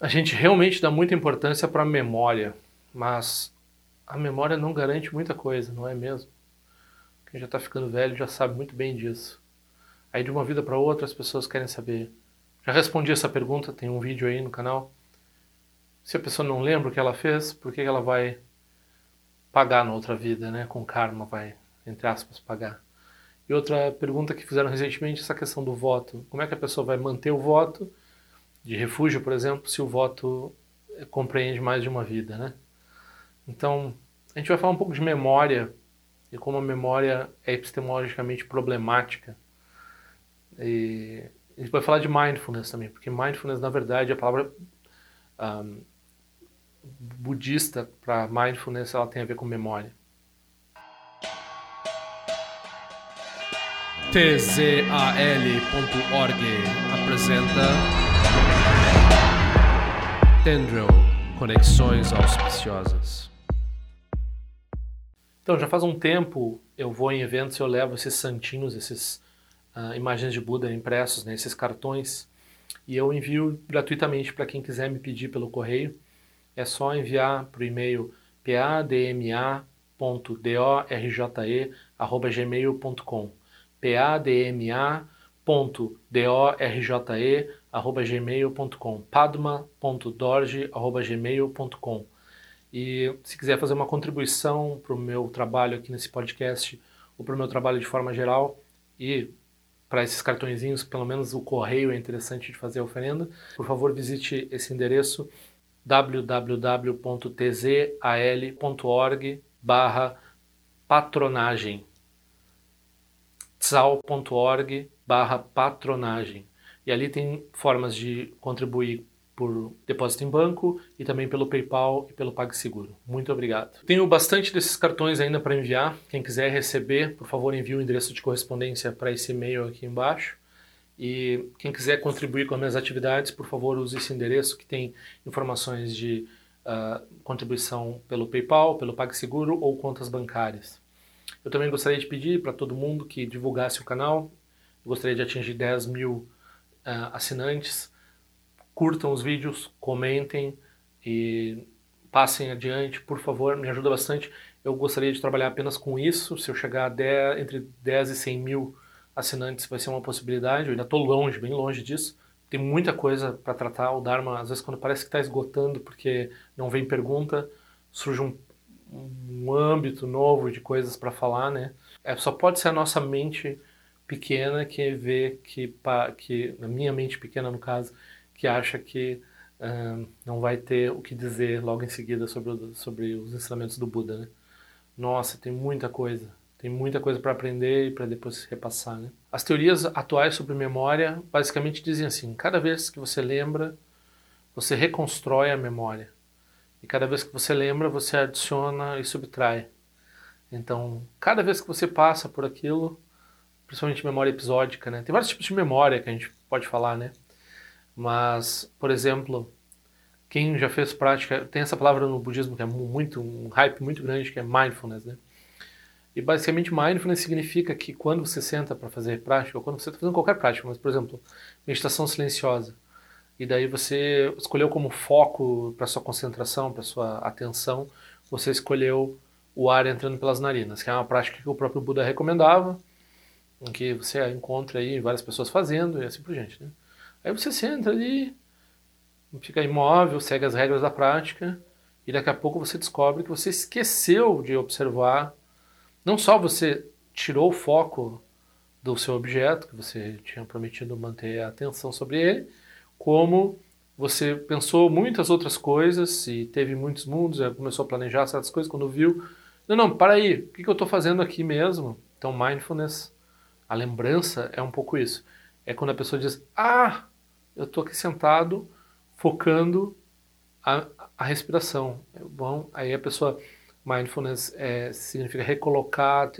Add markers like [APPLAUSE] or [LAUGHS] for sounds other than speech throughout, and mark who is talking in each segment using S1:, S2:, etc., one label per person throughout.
S1: A gente realmente dá muita importância para a memória, mas a memória não garante muita coisa, não é mesmo? Quem já está ficando velho já sabe muito bem disso. Aí de uma vida para outra as pessoas querem saber. Já respondi essa pergunta, tem um vídeo aí no canal. Se a pessoa não lembra o que ela fez, por que ela vai pagar na outra vida, né? Com karma vai, entre aspas, pagar. E outra pergunta que fizeram recentemente, essa questão do voto. Como é que a pessoa vai manter o voto de refúgio, por exemplo, se o voto compreende mais de uma vida, né? Então, a gente vai falar um pouco de memória e como a memória é epistemologicamente problemática. E a gente vai falar de mindfulness também, porque mindfulness, na verdade, a palavra um, budista para mindfulness ela tem a ver com memória.
S2: tzal.org apresenta Tendril Conexões Auspiciosas.
S1: Então, já faz um tempo eu vou em eventos e eu levo esses santinhos, esses uh, imagens de Buda impressos, né, esses cartões, e eu envio gratuitamente para quem quiser me pedir pelo correio. É só enviar para o e-mail padma.dorje.gmail.com padma.dorje.gmail.com padma.dorje.gmail.com E se quiser fazer uma contribuição para o meu trabalho aqui nesse podcast ou para o meu trabalho de forma geral e para esses cartõezinhos, pelo menos o correio é interessante de fazer a oferenda, por favor visite esse endereço www.tzal.org barra patronagem tzal.org barra patronagem e ali tem formas de contribuir por depósito em banco e também pelo PayPal e pelo PagSeguro. Muito obrigado. Tenho bastante desses cartões ainda para enviar. Quem quiser receber, por favor, envie o endereço de correspondência para esse e-mail aqui embaixo. E quem quiser contribuir com as minhas atividades, por favor, use esse endereço que tem informações de uh, contribuição pelo PayPal, pelo PagSeguro ou contas bancárias. Eu também gostaria de pedir para todo mundo que divulgasse o canal. Eu gostaria de atingir 10 mil uh, assinantes curtam os vídeos, comentem e passem adiante, por favor, me ajuda bastante. Eu gostaria de trabalhar apenas com isso. Se eu chegar a 10, entre 10 e 100 mil assinantes, vai ser uma possibilidade. Eu ainda estou longe, bem longe disso. Tem muita coisa para tratar. O Dharma, às vezes, quando parece que está esgotando porque não vem pergunta, surge um, um âmbito novo de coisas para falar, né? É, só pode ser a nossa mente pequena que vê que, que, na minha mente pequena, no caso, que acha que não vai ter o que dizer logo em seguida sobre, sobre os ensinamentos do Buda, né? Nossa, tem muita coisa. Tem muita coisa para aprender e para depois repassar, né? As teorias atuais sobre memória basicamente dizem assim: cada vez que você lembra, você reconstrói a memória. E cada vez que você lembra, você adiciona e subtrai. Então, cada vez que você passa por aquilo, principalmente memória episódica, né? Tem vários tipos de memória que a gente pode falar, né? Mas, por exemplo, quem já fez prática, tem essa palavra no budismo que é muito um hype muito grande que é mindfulness, né? E basicamente mindfulness significa que quando você senta para fazer prática, ou quando você está fazendo qualquer prática, mas por exemplo, meditação silenciosa, e daí você escolheu como foco para sua concentração, para sua atenção, você escolheu o ar entrando pelas narinas, que é uma prática que o próprio Buda recomendava, em que você encontra aí várias pessoas fazendo e assim por diante, né? Aí você senta ali, fica imóvel, segue as regras da prática e daqui a pouco você descobre que você esqueceu de observar. Não só você tirou o foco do seu objeto, que você tinha prometido manter a atenção sobre ele, como você pensou muitas outras coisas e teve muitos mundos, começou a planejar certas coisas, quando viu, não, não, para aí, o que eu estou fazendo aqui mesmo? Então, mindfulness, a lembrança é um pouco isso. É quando a pessoa diz, ah, eu estou aqui sentado focando a, a respiração. É bom, aí a pessoa mindfulness é, significa recolocar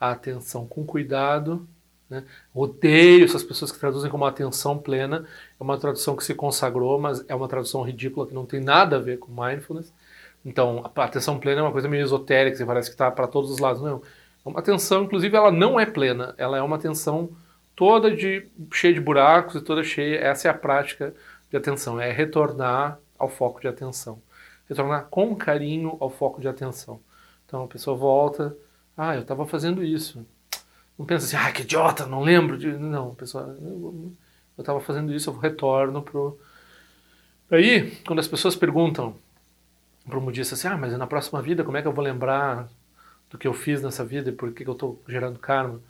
S1: a atenção com cuidado. Né? Odeio essas pessoas que traduzem como atenção plena. É uma tradução que se consagrou, mas é uma tradução ridícula que não tem nada a ver com mindfulness. Então, a atenção plena é uma coisa meio esotérica, que parece que está para todos os lados. Não, uma atenção, inclusive, ela não é plena. Ela é uma atenção toda de cheia de buracos e toda cheia. Essa é a prática de atenção, é retornar ao foco de atenção. Retornar com carinho ao foco de atenção. Então a pessoa volta, ah, eu estava fazendo isso. Não pensa assim, ah, que idiota, não lembro de. Não, a pessoa, eu estava fazendo isso, eu retorno pro. Aí, quando as pessoas perguntam para o budista assim, ah, mas na próxima vida, como é que eu vou lembrar do que eu fiz nessa vida e por que, que eu estou gerando karma?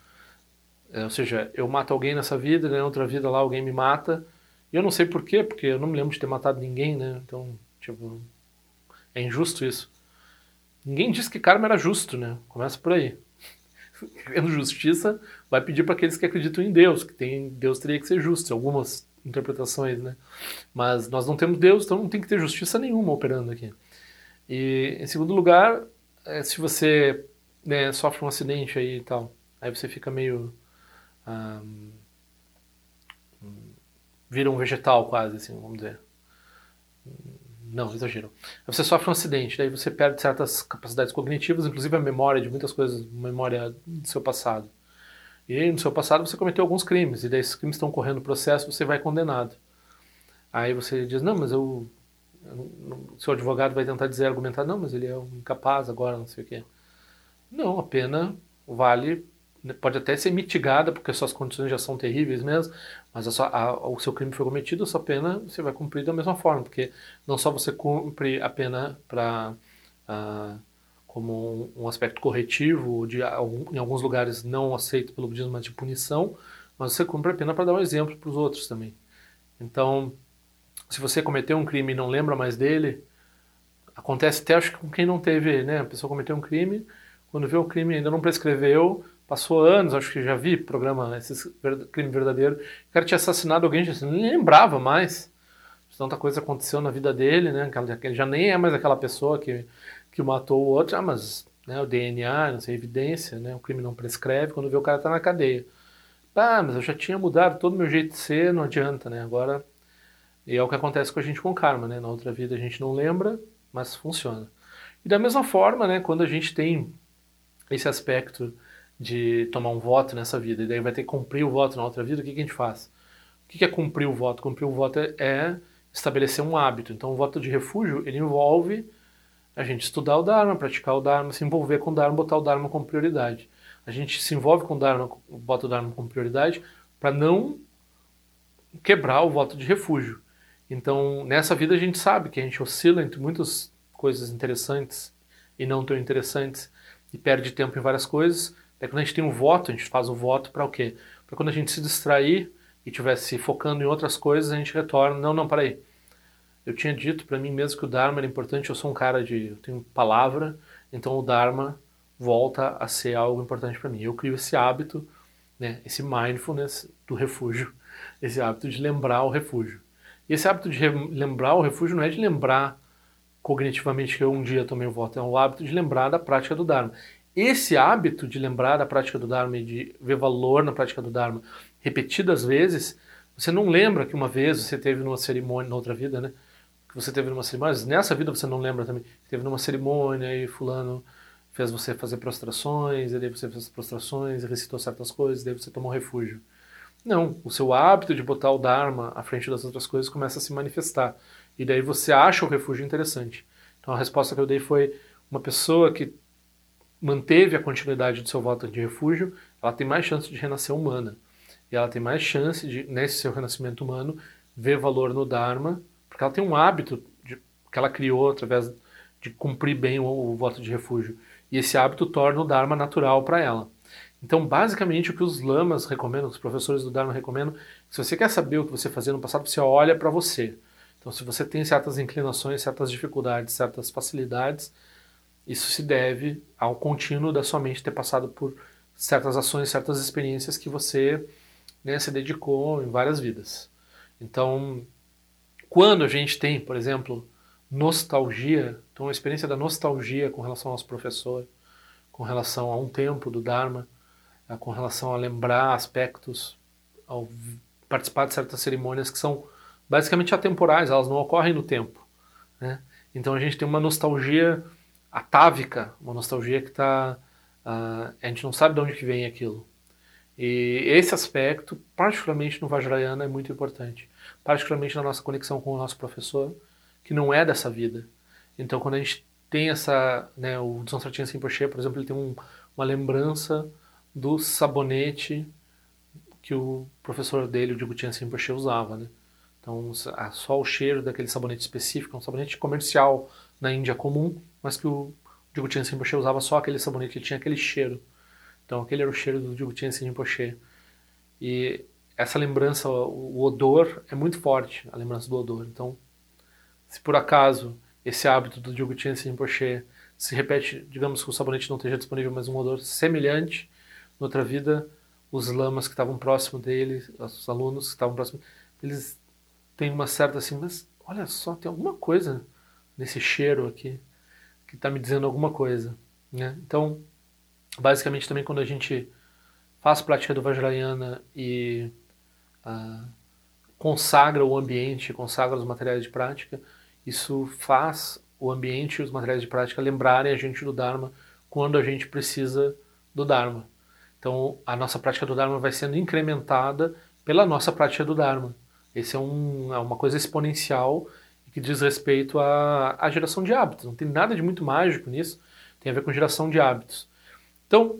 S1: É, ou seja, eu mato alguém nessa vida, na outra vida lá alguém me mata, e eu não sei por quê, porque eu não me lembro de ter matado ninguém, né? Então, tipo, é injusto isso. Ninguém disse que karma era justo, né? Começa por aí. Querendo justiça, vai pedir para aqueles que acreditam em Deus, que tem Deus teria que ser justo, algumas interpretações, né? Mas nós não temos Deus, então não tem que ter justiça nenhuma operando aqui. E em segundo lugar, é, se você né, sofre um acidente aí e tal, aí você fica meio um, vira um vegetal quase, assim, vamos dizer. Não, exagero. Você sofre um acidente, daí você perde certas capacidades cognitivas, inclusive a memória de muitas coisas, memória do seu passado. E aí, no seu passado você cometeu alguns crimes, e daí esses crimes estão correndo processo, você vai condenado. Aí você diz, não, mas eu... Seu advogado vai tentar dizer, argumentar, não, mas ele é um incapaz agora, não sei o quê. Não, a pena vale pode até ser mitigada, porque suas condições já são terríveis mesmo, mas a sua, a, o seu crime foi cometido, a sua pena você vai cumprir da mesma forma, porque não só você cumpre a pena para uh, como um, um, aspecto corretivo, de, em alguns lugares não aceito pelo budismo, mas de punição, mas você cumpre a pena para dar um exemplo para os outros também. Então, se você cometeu um crime e não lembra mais dele, acontece até acho que com quem não teve, né? A pessoa cometeu um crime, quando vê o crime ainda não prescreveu, Passou anos, acho que já vi programa, esse crime verdadeiro. O cara tinha assassinado alguém, já nem lembrava mais. Tanta coisa aconteceu na vida dele, né? Ele já nem é mais aquela pessoa que, que matou o outro. Ah, mas né, o DNA, não sei, evidência, né? O crime não prescreve quando vê o cara tá na cadeia. Ah, mas eu já tinha mudado todo o meu jeito de ser, não adianta, né? Agora. E é o que acontece com a gente com karma, né? Na outra vida a gente não lembra, mas funciona. E da mesma forma, né, quando a gente tem esse aspecto de tomar um voto nessa vida, e daí vai ter que cumprir o voto na outra vida, o que, que a gente faz? O que, que é cumprir o voto? Cumprir o voto é, é estabelecer um hábito. Então, o voto de refúgio, ele envolve a gente estudar o Dharma, praticar o Dharma, se envolver com o Dharma, botar o Dharma como prioridade. A gente se envolve com o Dharma, bota o Dharma como prioridade, para não quebrar o voto de refúgio. Então, nessa vida a gente sabe que a gente oscila entre muitas coisas interessantes e não tão interessantes e perde tempo em várias coisas, é quando a gente tem um voto, a gente faz o voto para o quê? Para quando a gente se distrair e estivesse focando em outras coisas, a gente retorna. Não, não, peraí. Eu tinha dito para mim mesmo que o Dharma era importante, eu sou um cara de. Eu tenho palavra, então o Dharma volta a ser algo importante para mim. Eu crio esse hábito, né, esse mindfulness do refúgio, [LAUGHS] esse hábito de lembrar o refúgio. E esse hábito de lembrar o refúgio não é de lembrar cognitivamente que eu um dia tomei o voto, é o hábito de lembrar da prática do Dharma. Esse hábito de lembrar da prática do Dharma e de ver valor na prática do Dharma repetidas vezes, você não lembra que uma vez você teve numa cerimônia, na outra vida, né? Que você teve numa cerimônia, mas nessa vida você não lembra também. Teve numa cerimônia e fulano fez você fazer prostrações, e daí você fez prostrações, e recitou certas coisas, e daí você tomou refúgio. Não, o seu hábito de botar o Dharma à frente das outras coisas começa a se manifestar. E daí você acha o refúgio interessante. Então a resposta que eu dei foi uma pessoa que manteve a continuidade do seu voto de refúgio, ela tem mais chance de renascer humana. E ela tem mais chance de, nesse seu renascimento humano, ver valor no Dharma, porque ela tem um hábito de, que ela criou através de cumprir bem o, o voto de refúgio. E esse hábito torna o Dharma natural para ela. Então, basicamente, o que os lamas recomendam, os professores do Dharma recomendam, se você quer saber o que você fazia no passado, você olha para você. Então, se você tem certas inclinações, certas dificuldades, certas facilidades, isso se deve ao contínuo da sua mente ter passado por certas ações, certas experiências que você né, se dedicou em várias vidas. Então, quando a gente tem, por exemplo, nostalgia, então a experiência da nostalgia com relação ao nosso professor, com relação a um tempo do Dharma, com relação a lembrar aspectos, ao participar de certas cerimônias que são basicamente atemporais, elas não ocorrem no tempo. Né? Então a gente tem uma nostalgia atávica, uma nostalgia que está. Uh, ah, a gente não sabe de onde que vem aquilo. E esse aspecto, particularmente no Vajrayana, é muito importante. particularmente na nossa conexão com o nosso professor, que não é dessa vida. Então, quando a gente tem essa, né, o Dom Sartinho Rinpoche, por exemplo, ele tem um, uma lembrança do sabonete que o professor dele, o Djibouti Rinpoche, usava, né? Então, só o cheiro daquele sabonete específico, um sabonete comercial na Índia comum, mas que o Djibouti Rinpoche usava só aquele sabonete, ele tinha aquele cheiro. Então, aquele era o cheiro do Djibouti Rinpoche. E essa lembrança, o odor é muito forte, a lembrança do odor. Então, se por acaso esse hábito do Djibouti Rinpoche se repete, digamos que o sabonete não esteja disponível, mas um odor semelhante, noutra vida, os lamas que estavam próximo dele, os alunos que estavam próximos, eles têm uma certa assim, mas olha só, tem alguma coisa nesse cheiro aqui que está me dizendo alguma coisa. Né? Então, basicamente também quando a gente faz prática do Vajrayana e ah, consagra o ambiente, consagra os materiais de prática, isso faz o ambiente e os materiais de prática lembrarem a gente do Dharma quando a gente precisa do Dharma. Então, a nossa prática do Dharma vai sendo incrementada pela nossa prática do Dharma. Esse é, um, é uma coisa exponencial que diz respeito à, à geração de hábitos. Não tem nada de muito mágico nisso, tem a ver com geração de hábitos. Então,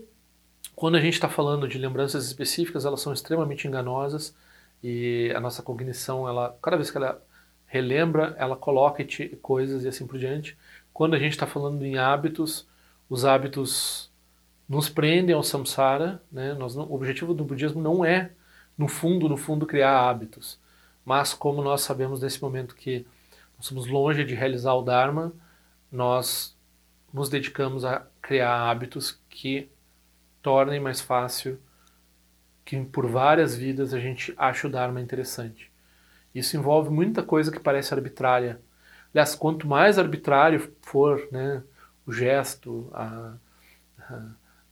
S1: quando a gente está falando de lembranças específicas, elas são extremamente enganosas e a nossa cognição, ela, cada vez que ela relembra, ela coloca coisas e assim por diante. Quando a gente está falando em hábitos, os hábitos nos prendem ao samsara. Né? Nós não, o objetivo do budismo não é, no fundo, no fundo, criar hábitos. Mas como nós sabemos nesse momento que nós somos longe de realizar o Dharma, nós nos dedicamos a criar hábitos que tornem mais fácil que por várias vidas a gente ache o Dharma interessante. Isso envolve muita coisa que parece arbitrária. Aliás, quanto mais arbitrário for né, o gesto, a, a,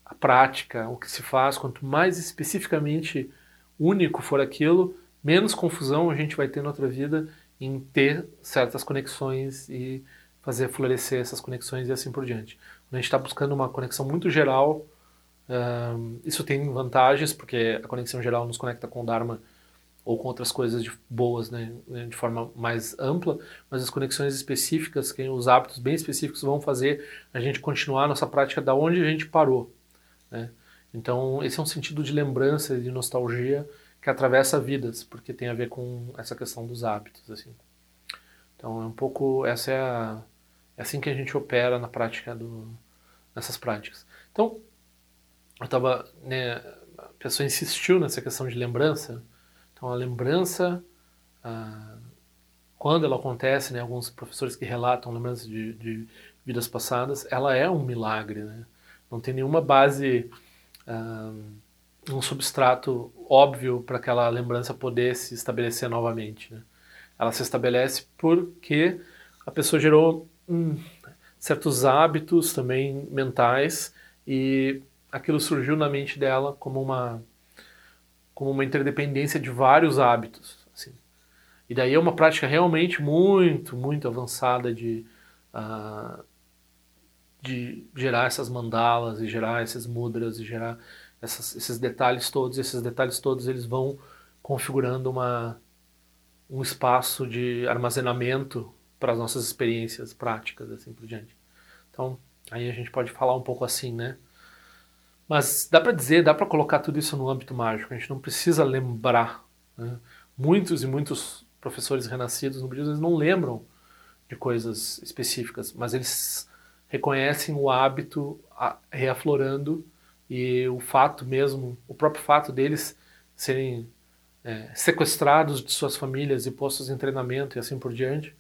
S1: a prática, o que se faz, quanto mais especificamente único for aquilo, menos confusão a gente vai ter na outra vida em ter certas conexões e fazer florescer essas conexões e assim por diante. Quando a gente está buscando uma conexão muito geral, isso tem vantagens, porque a conexão geral nos conecta com o Dharma ou com outras coisas de, boas, né, de forma mais ampla, mas as conexões específicas, que os hábitos bem específicos vão fazer a gente continuar a nossa prática da onde a gente parou. Né? Então, esse é um sentido de lembrança e de nostalgia que atravessa vidas, porque tem a ver com essa questão dos hábitos. assim. Então, é um pouco, essa é, a, é assim que a gente opera na prática do, nessas práticas. Então, eu estava, né, a pessoa insistiu nessa questão de lembrança. Então a lembrança, ah, quando ela acontece, né, alguns professores que relatam lembranças de, de, vidas passadas, ela é um milagre, né? Não tem nenhuma base, ah, um substrato óbvio para aquela lembrança poder se estabelecer novamente. Né? Ela se estabelece porque a pessoa gerou hum, certos hábitos também mentais e aquilo surgiu na mente dela como uma como uma interdependência de vários hábitos. Assim. E daí é uma prática realmente muito, muito avançada de, uh, de gerar essas mandalas e gerar esses mudras e gerar essas, esses detalhes todos. Esses detalhes todos eles vão configurando uma, um espaço de armazenamento para as nossas experiências práticas, assim por diante. Então, aí a gente pode falar um pouco assim, né? Mas dá para dizer, dá para colocar tudo isso no âmbito mágico. A gente não precisa lembrar. Né? Muitos e muitos professores renascidos no budismo eles não lembram de coisas específicas, mas eles reconhecem o hábito reaflorando e o fato mesmo, o próprio fato deles serem é, sequestrados de suas famílias e postos em treinamento e assim por diante,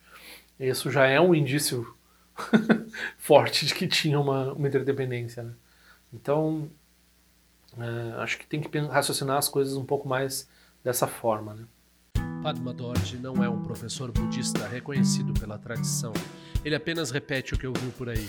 S1: isso já é um indício [LAUGHS] forte de que tinha uma, uma interdependência. Né? Então, é, acho que tem que raciocinar as coisas um pouco mais dessa forma. Né?
S2: Padma Dorje não é um professor budista reconhecido pela tradição. Ele apenas repete o que ouviu por aí.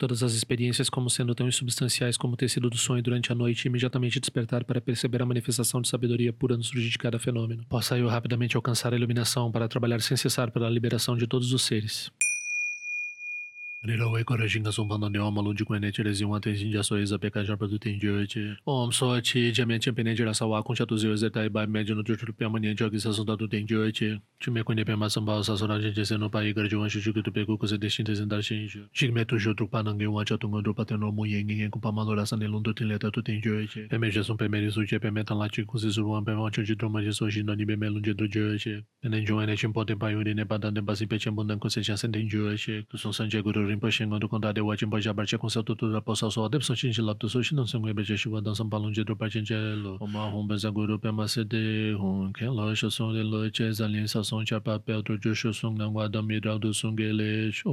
S1: todas as experiências como sendo tão insubstanciais como o tecido do sonho durante a noite e imediatamente despertar para perceber a manifestação de sabedoria pura no surgir de cada fenômeno. Possa eu rapidamente alcançar a iluminação para trabalhar sem cessar pela liberação de todos os seres. Nirā wē kōrā shīngā sōng pāndā nirā mālōng jī kuwa nē chē rē zīwā tēn shīng jā sō yé zā pē kā jā pā tū tēn jō yé chē. Om sō chī jā mē chē pē nē chē rā sā wā kōng shā tū zīwā zē tā yé bā mē jō nō chō chū pē mā nē chō kī sā sōng tā tū tēn jō yé chē. Chū mē kō nē pē mā sāng bā sā sō rā chē chē sē nō pā yé kā rā jō wā shū chū kī tū pē kō kō sē tē shīng tē sēn tā shīng shū. Chī mē tū shō tū pā nā ngē wā chā tū ngā tū pā tēn rō mō yé ngē ngē kō pā mā lō rā sā nē lōng tū tēn lē tā tū tēn jō yé chē. Pē mē chē sōng pē mē rī sū chē pē mē tā lā chī kō sē sū rō wā pē mā chō chī tō mā chē sō shī nō nī pē mē lōng chē tō jō yé chē. Nē nē jō wā nē chē pō tēn pā yō rī nē pā tā tēn pā sī pē chē mō nā kō sē chā sēn tēn jō yé chē. Tū sōng sān chē kō rō rinpoche ngon dukon dade wachin pa jabar che konsa tu tu ra posa so adep so chin chilab tu so shinon sengwe beche shiwa dan sam palung je dro pa chin che lo oma hon ben zang guru pe ma se de hon ke lo sho song de lo che zan lin sa song cha pa pe otro jo sho song nang wa dam mi ra du song ge le sho